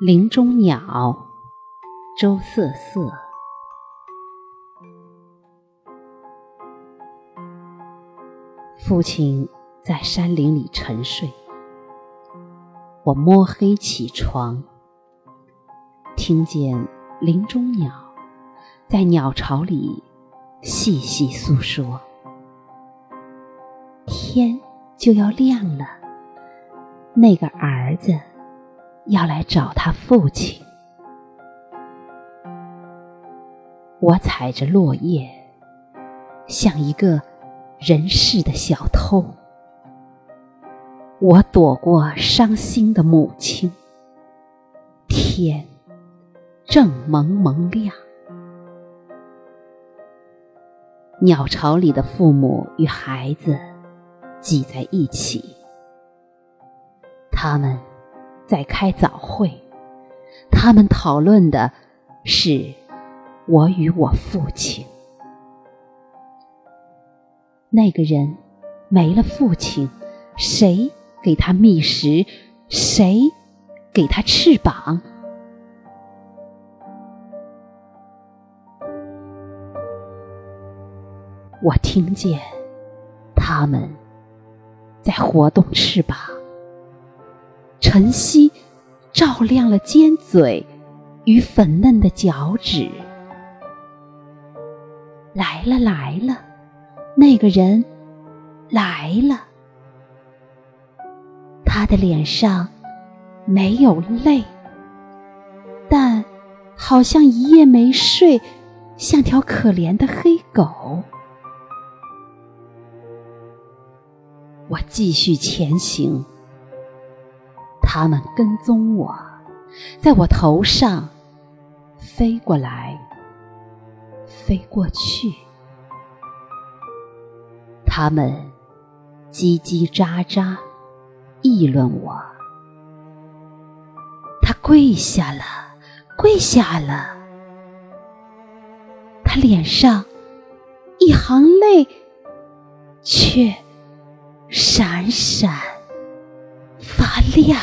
林中鸟，周瑟瑟。父亲在山林里沉睡，我摸黑起床，听见林中鸟在鸟巢里细细诉说。天就要亮了，那个儿子。要来找他父亲。我踩着落叶，像一个人世的小偷。我躲过伤心的母亲。天正蒙蒙亮，鸟巢里的父母与孩子挤在一起，他们。在开早会，他们讨论的是我与我父亲。那个人没了父亲，谁给他觅食？谁给他翅膀？我听见他们在活动翅膀。晨曦照亮了尖嘴与粉嫩的脚趾。来了来了，那个人来了。他的脸上没有泪，但好像一夜没睡，像条可怜的黑狗。我继续前行。他们跟踪我，在我头上飞过来，飞过去。他们叽叽喳喳议论我。他跪下了，跪下了。他脸上一行泪，却闪闪发亮。